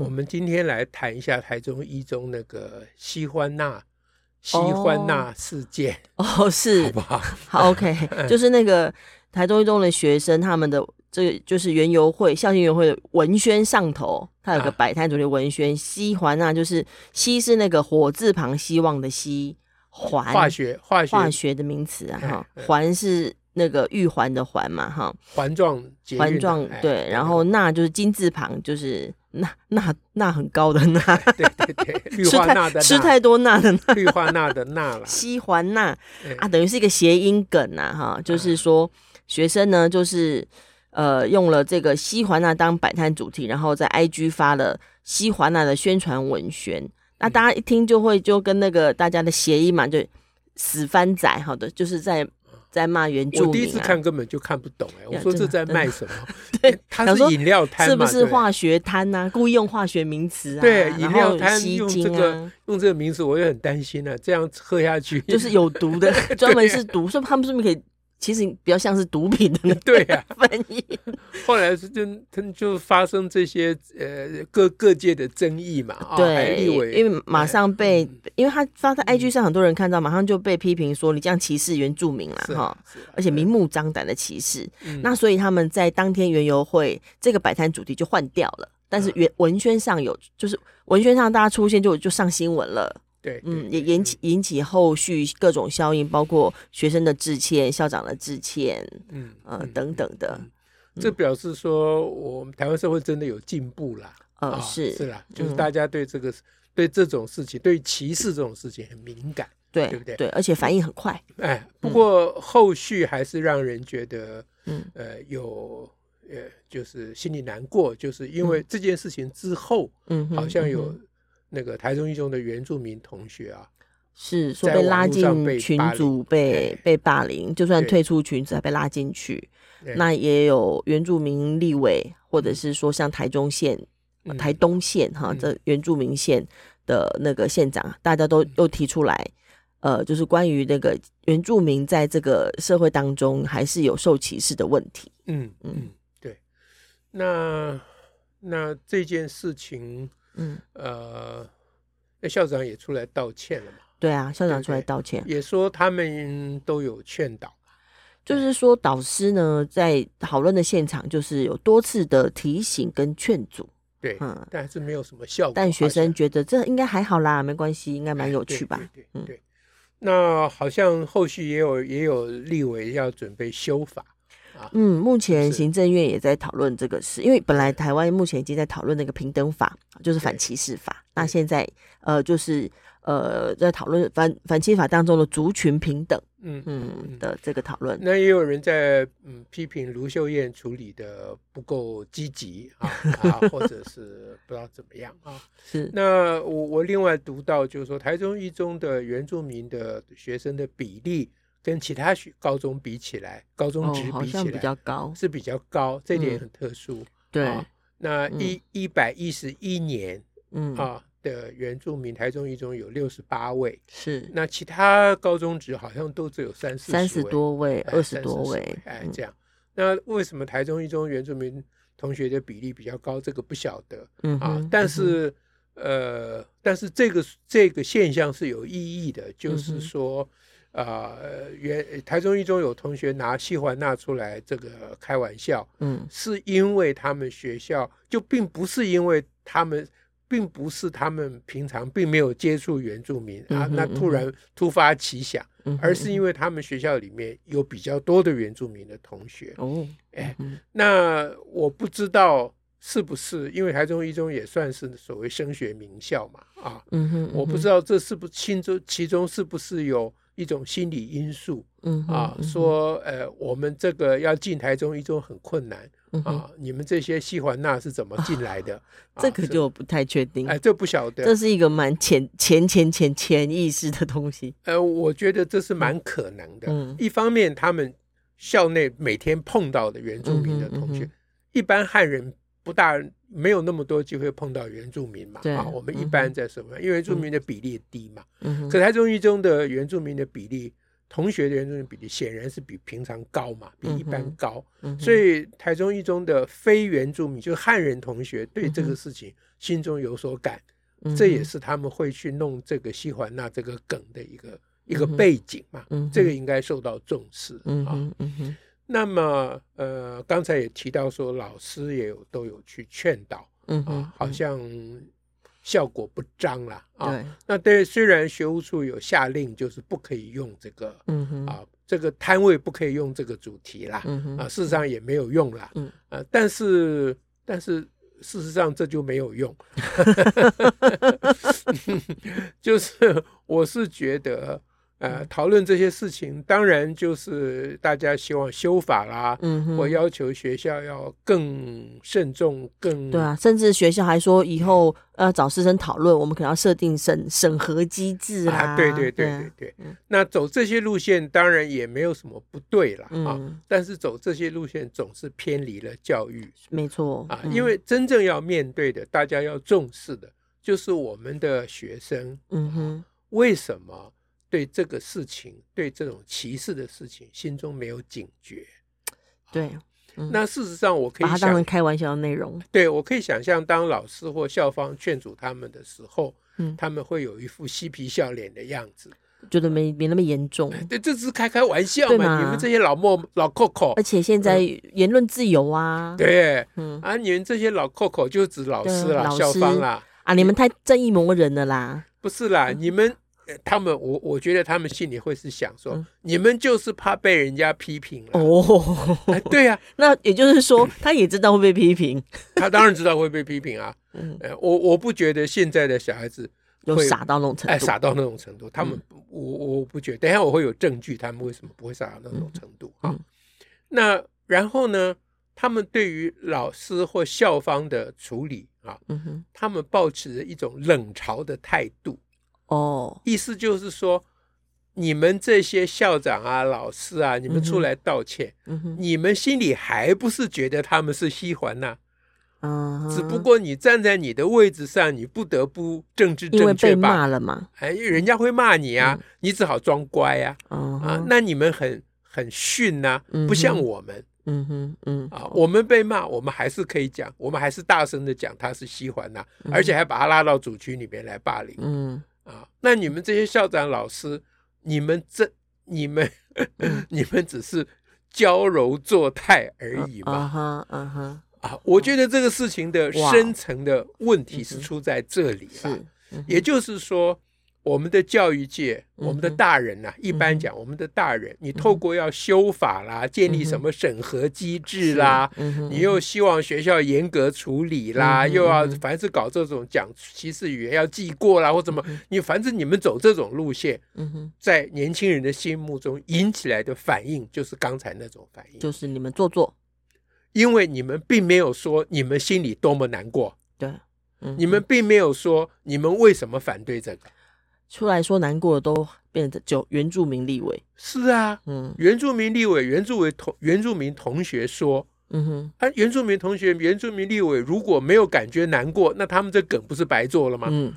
我们今天来谈一下台中一中那个西欢娜、西欢娜事件哦，是好不好？好，OK，就是那个台中一中的学生，他们的这个就是园游会校庆园游会的文宣上头，他有个摆摊主题文宣，西环那就是西是那个火字旁希望的西，环化学化学化学的名词啊哈，环是那个玉环的环嘛哈，环状环状对，然后那就是金字旁就是。钠钠钠很高的钠，对对对，氯化钠的吃太多钠的钠，氯化钠的钠了。西环钠啊，等于是一个谐音梗呐，哈，就是说学生呢，就是呃用了这个西环钠当摆摊主题，然后在 IG 发了西环钠的宣传文宣，那大家一听就会就跟那个大家的谐音嘛，就死番仔，好的，就是在。在骂原住民、啊，我第一次看根本就看不懂哎、欸！我说这在卖什么？对，它是饮料摊是不是化学摊呐、啊？故意用化学名词啊？对，饮料摊用这个、啊、用这个名词，我也很担心呢、啊。这样喝下去就是有毒的，专门是毒，所以他们是不是可以？其实比较像是毒品的那 对呀、啊，翻译。后来是就他就发生这些呃各各界的争议嘛，对，因为马上被，因为他发在 IG 上，很多人看到，马上就被批评说你这样歧视原住民了哈，而且明目张胆的歧视。那所以他们在当天原游会这个摆摊主题就换掉了，但是原文宣上有，就是文宣上大家出现就就上新闻了。对，嗯，也引起引起后续各种效应，包括学生的致歉、校长的致歉，嗯呃等等的。这表示说，我们台湾社会真的有进步啦。呃，是是啦，就是大家对这个对这种事情，对歧视这种事情很敏感，对对不对？对，而且反应很快。哎，不过后续还是让人觉得，嗯呃，有呃，就是心里难过，就是因为这件事情之后，嗯，好像有。那个台中一中的原住民同学啊，是说被拉进群组被被霸凌，就算退出群组还被拉进去。那也有原住民立委，或者是说像台中县、台东县哈这原住民县的那个县长，大家都又提出来，呃，就是关于那个原住民在这个社会当中还是有受歧视的问题。嗯嗯，对。那那这件事情。嗯，呃，那校长也出来道歉了嘛？对啊，校长出来道歉，也说他们都有劝导，就是说导师呢在讨论的现场，就是有多次的提醒跟劝阻，对，嗯，但是没有什么效果。但学生觉得这应该还好啦，没关系，应该蛮有趣吧？对对对，那好像后续也有也有立委要准备修法。嗯，目前行政院也在讨论这个事，因为本来台湾目前已经在讨论那个平等法，就是反歧视法。那现在呃，就是呃，在讨论反反歧视法当中的族群平等，嗯嗯的这个讨论。那也有人在嗯批评卢秀燕处理的不够积极啊 啊，或者是不知道怎么样啊。是。那我我另外读到就是说，台中一中的原住民的学生的比例。跟其他学高中比起来，高中值比起来，比较高，是比较高，这点很特殊。对，那一一百一十一年，嗯啊的原住民，台中一中有六十八位，是。那其他高中职好像都只有三四三十多位，二十多位，哎，这样。那为什么台中一中原住民同学的比例比较高？这个不晓得，嗯啊，但是呃，但是这个这个现象是有意义的，就是说。啊，原、呃、台中一中有同学拿西环纳出来这个开玩笑，嗯，是因为他们学校就并不是因为他们，并不是他们平常并没有接触原住民、嗯、啊，那突然突发奇想，嗯、而是因为他们学校里面有比较多的原住民的同学。哦，哎，那我不知道是不是因为台中一中也算是所谓升学名校嘛，啊，嗯哼，嗯哼，我不知道这是不是其中其中是不是有。一种心理因素，嗯啊，说呃，我们这个要进台中一中很困难啊，你们这些西环那是怎么进来的？这个就不太确定，哎，这不晓得，这是一个蛮潜潜潜潜潜意识的东西。呃，我觉得这是蛮可能的。一方面，他们校内每天碰到的原住民的同学，一般汉人不大没有那么多机会碰到原住民嘛。啊，我们一般在什么？因为原住民的比例低嘛。可台中一中的原住民的比例，同学的原住民比例显然是比平常高嘛，比一般高。所以台中一中的非原住民，就是汉人同学对这个事情心中有所感，这也是他们会去弄这个西环那这个梗的一个一个背景嘛。这个应该受到重视啊。那么呃，刚才也提到说，老师也有都有去劝导，啊，好像。效果不彰了啊！对那对，虽然学务处有下令，就是不可以用这个，嗯、哼啊，这个摊位不可以用这个主题啦，嗯、哼啊，事实上也没有用啦，嗯、啊，但是，但是事实上这就没有用，就是我是觉得。呃，讨论这些事情，当然就是大家希望修法啦，嗯哼，或要求学校要更慎重，更对啊，甚至学校还说以后要找师生讨论，我们可能要设定审审核机制啦，啊，对对对对对，嗯、那走这些路线当然也没有什么不对了，嗯、啊，但是走这些路线总是偏离了教育，没错啊，因为真正要面对的，大家要重视的，就是我们的学生，嗯哼，为什么？对这个事情，对这种歧视的事情，心中没有警觉。对，嗯、那事实上我可以把它当成开玩笑的内容。对，我可以想象，当老师或校方劝阻他们的时候，嗯，他们会有一副嬉皮笑脸的样子，觉得没没那么严重。对，这只是开开玩笑嘛，吗你们这些老莫老 Coco，。而且现在言论自由啊，嗯、对，嗯啊，你们这些老 Coco 就指老师啦、校方啦，啊，你们太正义魔人了啦。不是啦，你们。他们，我我觉得他们心里会是想说，嗯、你们就是怕被人家批评了哦、哎。对呀、啊，那也就是说，他也知道会被批评。他当然知道会被批评啊。嗯，我我不觉得现在的小孩子会傻到那种程度，哎，傻到那种程度。他们，嗯、我我不觉得。等一下我会有证据，他们为什么不会傻到那种程度啊？那然后呢，他们对于老师或校方的处理啊，他们保持着一种冷嘲的态度。哦，意思就是说，你们这些校长啊、老师啊，你们出来道歉，你们心里还不是觉得他们是西环呐？嗯，只不过你站在你的位置上，你不得不政治正确吧？因为被骂了嘛，哎，人家会骂你啊，你只好装乖啊。啊，那你们很很逊呐，不像我们。嗯哼，嗯啊，我们被骂，我们还是可以讲，我们还是大声的讲他是西环呐，而且还把他拉到主区里面来霸凌。嗯。啊，那你们这些校长老师，你们这你们 你们只是娇柔作态而已嘛？啊哈，啊哈，啊，我觉得这个事情的深层的问题是出在这里了，也就是说。我们的教育界，我们的大人呐，一般讲，我们的大人，你透过要修法啦，建立什么审核机制啦，你又希望学校严格处理啦，又要凡是搞这种讲歧视语言要记过啦，或怎么，你反正你们走这种路线，在年轻人的心目中引起来的反应就是刚才那种反应，就是你们做作，因为你们并没有说你们心里多么难过，对，你们并没有说你们为什么反对这个。出来说难过的都变成就原住民立委，是啊，嗯，原住民立委、原住民同原住民同学说，嗯哼，啊，原住民同学、原住民立委如果没有感觉难过，那他们这梗不是白做了吗？嗯，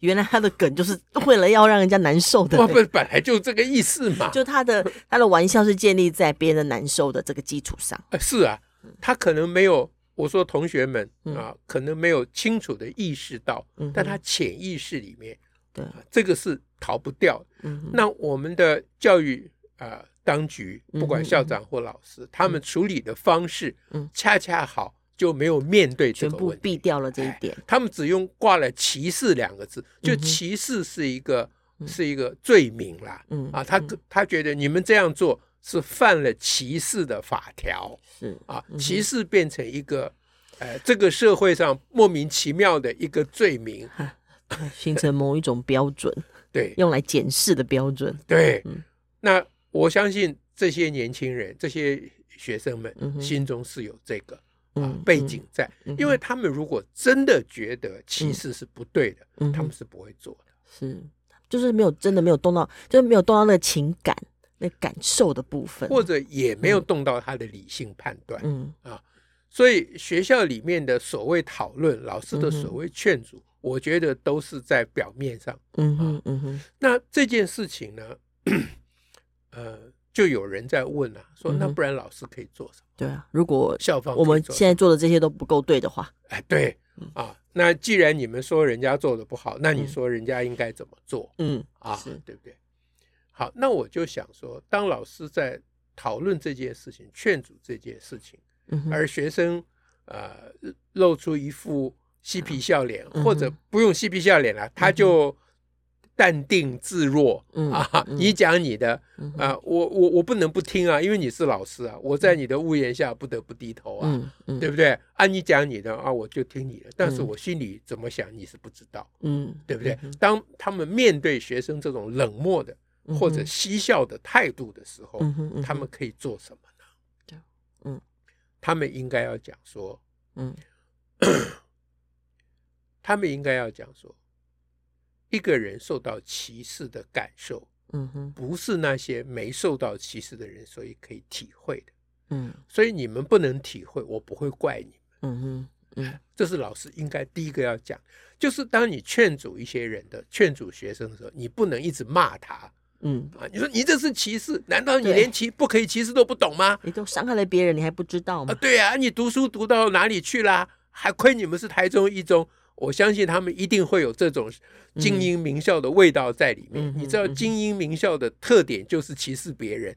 原来他的梗就是为了要让人家难受的，不，本来就这个意思嘛。就他的 他的玩笑是建立在别人的难受的这个基础上。是啊，他可能没有，我说同学们啊，可能没有清楚的意识到，但他潜意识里面。对，这个是逃不掉。嗯，那我们的教育啊、呃，当局不管校长或老师，嗯、他们处理的方式，嗯，恰恰好就没有面对这个问题，全部避掉了这一点。他们只用挂了歧视两个字，就歧视是一个、嗯、是一个罪名啦。嗯啊，他他觉得你们这样做是犯了歧视的法条，是啊，歧视变成一个呃，这个社会上莫名其妙的一个罪名。形成某一种标准，对，用来检视的标准。对，嗯、那我相信这些年轻人、这些学生们心中是有这个、嗯、啊背景在，嗯嗯、因为他们如果真的觉得歧视是不对的，嗯、他们是不会做的。是，就是没有真的没有动到，就是没有动到那个情感、那感受的部分，或者也没有动到他的理性判断。嗯啊。所以学校里面的所谓讨论，老师的所谓劝阻，我觉得都是在表面上。嗯哼，嗯哼。那这件事情呢，呃，就有人在问啊，说那不然老师可以做什么？对啊，如果校方我们现在做的这些都不够对的话，哎，对啊，那既然你们说人家做的不好，那你说人家应该怎么做？嗯啊，对不对？好，那我就想说，当老师在讨论这件事情、劝阻这件事情。而学生，呃，露出一副嬉皮笑脸，嗯、或者不用嬉皮笑脸了，嗯、他就淡定自若、嗯、啊。嗯、你讲你的啊，我我我不能不听啊，因为你是老师啊，我在你的屋檐下不得不低头啊，对不对？啊，你讲你的啊，我就听你的，但是我心里怎么想你是不知道，嗯，对不对？嗯、当他们面对学生这种冷漠的或者嬉笑的态度的时候，他们可以做什么呢？嗯。他们应该要讲说，嗯，他们应该要讲说，一个人受到歧视的感受，嗯哼，不是那些没受到歧视的人所以可以体会的，嗯，所以你们不能体会，我不会怪你们，嗯哼，嗯，这是老师应该第一个要讲，就是当你劝阻一些人的，劝阻学生的时候，你不能一直骂他。嗯啊，你说你这是歧视？难道你连歧不可以歧视都不懂吗？你都伤害了别人，你还不知道吗？啊，对啊，你读书读到哪里去啦？还亏你们是台中一中，我相信他们一定会有这种精英名校的味道在里面。嗯、你知道精英名校的特点就是歧视别人，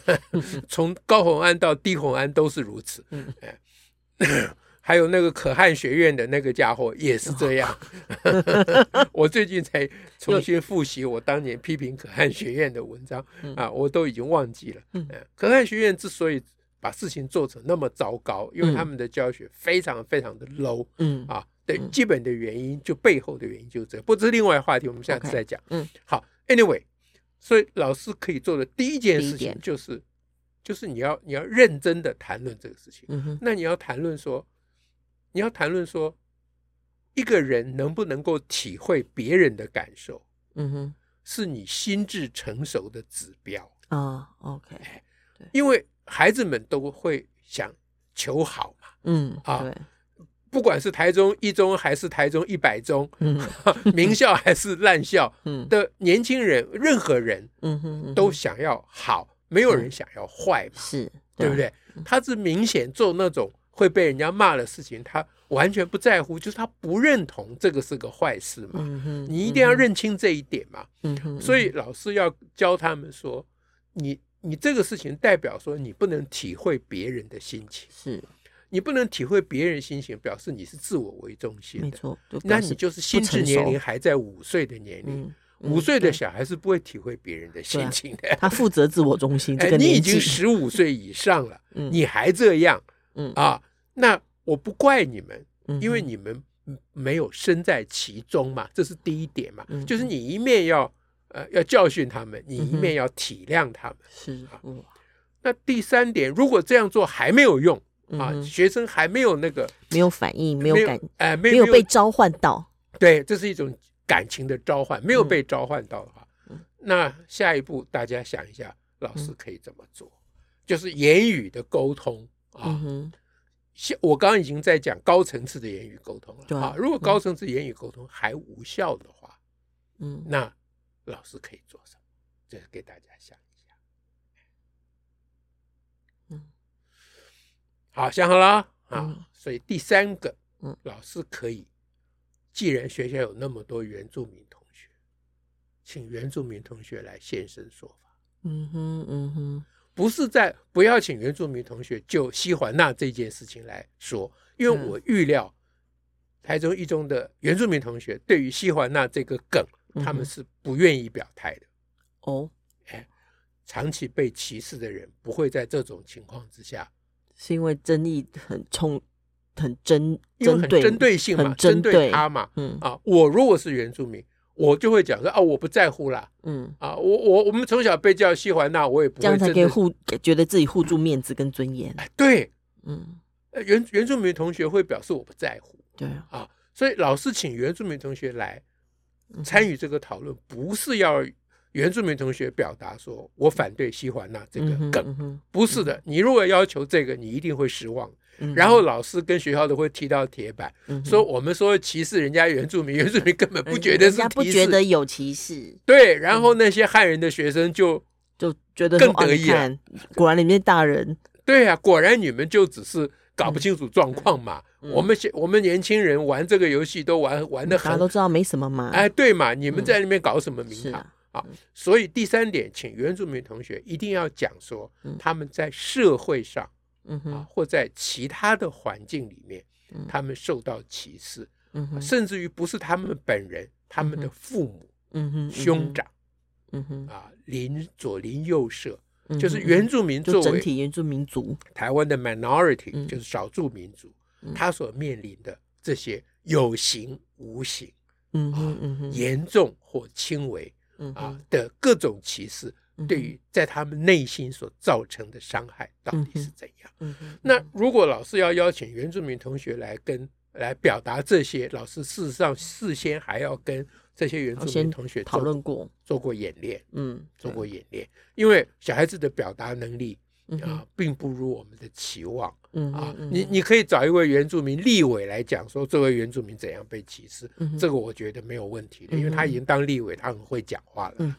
从高红安到低红安都是如此。嗯 还有那个可汗学院的那个家伙也是这样，我最近才重新复习我当年批评可汗学院的文章啊，我都已经忘记了。可汗学院之所以把事情做成那么糟糕，因为他们的教学非常非常的 low，嗯啊，对，基本的原因就背后的原因就是这，不是另外话题，我们下次再讲。嗯，好，Anyway，所以老师可以做的第一件事情就是，就是你要你要认真的谈论这个事情。嗯那你要谈论说。你要谈论说，一个人能不能够体会别人的感受，嗯哼，是你心智成熟的指标啊。OK，因为孩子们都会想求好嘛，嗯啊，不管是台中一中还是台中一百中，嗯，名校还是烂校，嗯的年轻人，任何人，都想要好，没有人想要坏嘛，是对不对？他是明显做那种。会被人家骂的事情，他完全不在乎，就是他不认同这个是个坏事嘛。你一定要认清这一点嘛。所以老师要教他们说，你你这个事情代表说你不能体会别人的心情，是你不能体会别人心情，表示你是自我为中心的。没错，那你就是心智年龄还在五岁的年龄。五岁的小孩是不会体会别人的心情的，他负责自我中心。哎，你已经十五岁以上了，你还这样。嗯啊，那我不怪你们，因为你们没有身在其中嘛，这是第一点嘛。就是你一面要呃要教训他们，你一面要体谅他们。是啊，那第三点，如果这样做还没有用啊，学生还没有那个没有反应，没有感，哎，没有被召唤到。对，这是一种感情的召唤，没有被召唤到的话，那下一步大家想一下，老师可以怎么做？就是言语的沟通。啊，像我刚刚已经在讲高层次的言语沟通了啊。如果高层次言语沟通还无效的话，嗯，那老师可以做什么？这是给大家想一下。嗯，好，想好了啊。所以第三个，嗯，老师可以，既然学校有那么多原住民同学，请原住民同学来现身说法。嗯哼，嗯哼。不是在不要请原住民同学就西环那这件事情来说，因为我预料台中一中的原住民同学对于西环那这个梗，他们是不愿意表态的。哦，哎，长期被歧视的人不会在这种情况之下，是因为争议很冲、很针、因为很针对性嘛，针对他嘛。嗯啊，我如果是原住民，我就会讲说啊，我不在乎啦，嗯啊，我我我们从小被叫西环那，我也不会这样才可以护，觉得自己护住面子跟尊严。哎，对，嗯，原原住民同学会表示我不在乎，对啊，所以老师请原住民同学来参与这个讨论，不是要原住民同学表达说我反对西环那这个梗，不是的，你如果要求这个，你一定会失望。然后老师跟学校都会踢到铁板，嗯、说我们说歧视人家原住民，原住民根本不觉得是歧视，不觉得有歧视。对，然后那些汉人的学生就就觉得更得意了。果然里面大人，对啊，果然你们就只是搞不清楚状况嘛。嗯、我们我们年轻人玩这个游戏都玩玩的很，大家都知道没什么嘛。哎，对嘛，你们在那边搞什么名堂？啊，所以第三点，请原住民同学一定要讲说他们在社会上。嗯哼，或在其他的环境里面，他们受到歧视，嗯哼，甚至于不是他们本人，他们的父母，嗯哼，兄长，嗯哼，啊，邻左邻右舍，就是原住民作为整体原住民族，台湾的 minority 就是少数民族，他所面临的这些有形无形，嗯嗯嗯，严重或轻微，啊的各种歧视。对于在他们内心所造成的伤害到底是怎样？那如果老师要邀请原住民同学来跟来表达这些，老师事实上事先还要跟这些原住民同学讨论过，做过演练，嗯，做过演练，因为小孩子的表达能力啊，并不如我们的期望，嗯啊，你你可以找一位原住民立委来讲说这位原住民怎样被歧视，这个我觉得没有问题的，因为他已经当立委，他很会讲话了。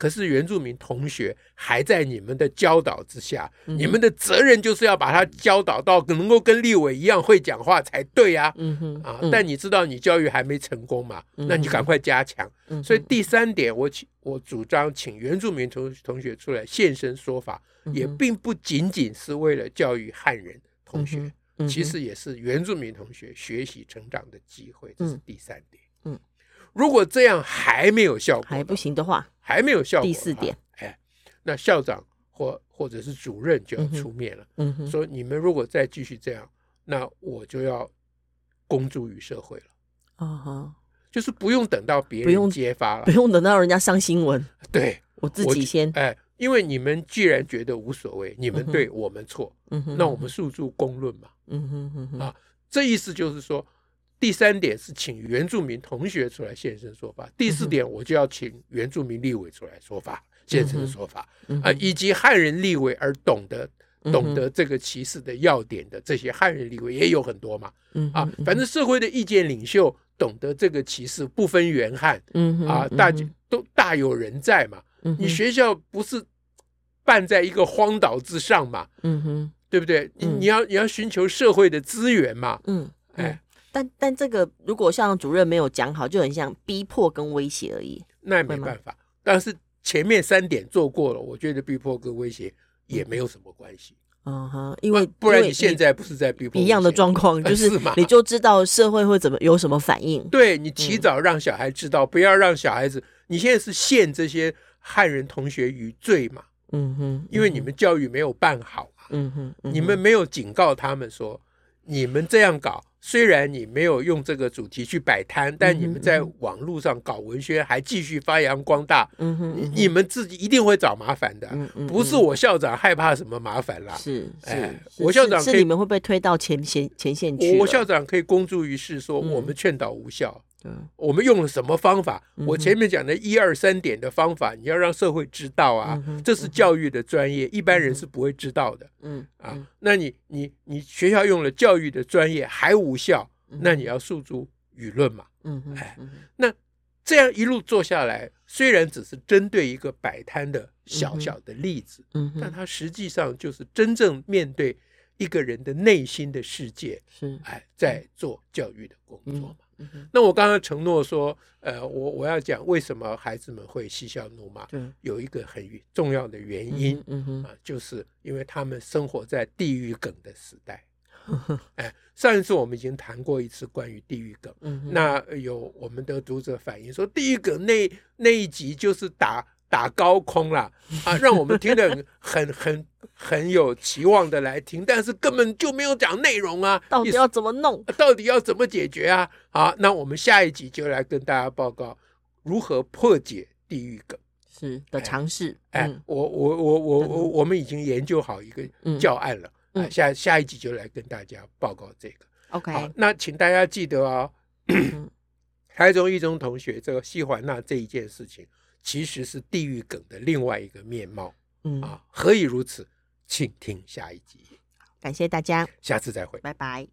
可是原住民同学还在你们的教导之下，嗯、你们的责任就是要把他教导到能够跟立委一样会讲话才对呀、啊。嗯哼啊，但你知道你教育还没成功嘛？嗯、那你赶快加强。嗯、所以第三点我，请我主张请原住民同同学出来现身说法，嗯、也并不仅仅是为了教育汉人同学，其实也是原住民同学学习成长的机会。这是第三点。嗯。嗯如果这样还没有效果，还不行的话，还没有效果。第四点，哎，那校长或或者是主任就要出面了，嗯哼，说你们如果再继续这样，那我就要公诸于社会了。啊哈，就是不用等到别人揭发了，不用等到人家上新闻，对，我自己先，哎，因为你们既然觉得无所谓，你们对我们错，嗯，那我们诉诸公论嘛，嗯哼哼哼，啊，这意思就是说。第三点是请原住民同学出来现身说法。第四点，我就要请原住民立委出来说法，现身说法啊，以及汉人立委而懂得懂得这个歧视的要点的这些汉人立委也有很多嘛。啊，反正社会的意见领袖懂得这个歧视不分原汉，啊，大家都大有人在嘛。你学校不是办在一个荒岛之上嘛？嗯哼，对不对？你你要你要寻求社会的资源嘛？嗯，哎。但但这个如果校长主任没有讲好，就很像逼迫跟威胁而已。那也没办法。但是前面三点做过了，我觉得逼迫跟威胁也没有什么关系。嗯哼，因为不然你现在不是在逼迫一样的状况，就是你就知道社会会怎么有什么反应。对，你提早让小孩知道，不要让小孩子。你现在是陷这些汉人同学于罪嘛？嗯哼，因为你们教育没有办好嘛。嗯哼，你们没有警告他们说，你们这样搞。虽然你没有用这个主题去摆摊，但你们在网络上搞文宣还继续发扬光大，嗯哼，你们自己一定会找麻烦的，不是我校长害怕什么麻烦啦，是，哎，我校长是你们会被推到前前前线去，我校长可以公诸于世说我们劝导无效。嗯，我们用了什么方法？我前面讲的一二三点的方法，你要让社会知道啊，这是教育的专业，一般人是不会知道的。嗯啊，那你你你学校用了教育的专业还无效，那你要诉诸舆论嘛。嗯哎，那这样一路做下来，虽然只是针对一个摆摊的小小的例子，嗯，但它实际上就是真正面对一个人的内心的世界，是。哎，在做教育的工作嘛。那我刚刚承诺说，呃，我我要讲为什么孩子们会嬉笑怒骂，有一个很重要的原因，啊，就是因为他们生活在地狱梗的时代。哎，上一次我们已经谈过一次关于地狱梗，嗯、那有我们的读者反映说，地狱梗那那一集就是打。打高空了 啊，让我们听得很很很很有期望的来听，但是根本就没有讲内容啊，到底要怎么弄？到底要怎么解决啊？好，那我们下一集就来跟大家报告如何破解地狱梗是的尝试。哎，哎我我我我我我们已经研究好一个教案了，嗯嗯、下下一集就来跟大家报告这个。OK，好，那请大家记得哦，台中一中同学这个西环那这一件事情，其实是地狱梗的另外一个面貌。嗯啊，何以如此？请听下一集。感谢大家，下次再会，拜拜。